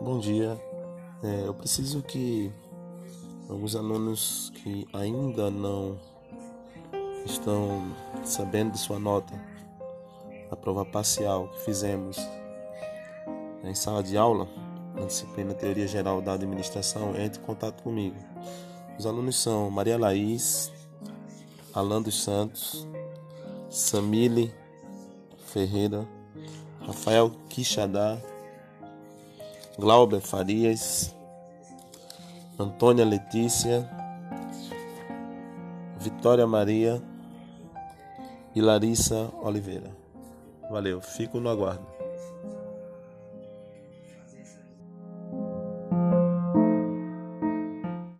Bom dia. É, eu preciso que alguns alunos que ainda não estão sabendo de sua nota, a prova parcial que fizemos em sala de aula, na disciplina Teoria Geral da Administração, entre em contato comigo. Os alunos são Maria Laís, Alan dos Santos, Samile Ferreira, Rafael Quixadá, Glauber Farias, Antônia Letícia, Vitória Maria e Larissa Oliveira. Valeu, fico no aguardo.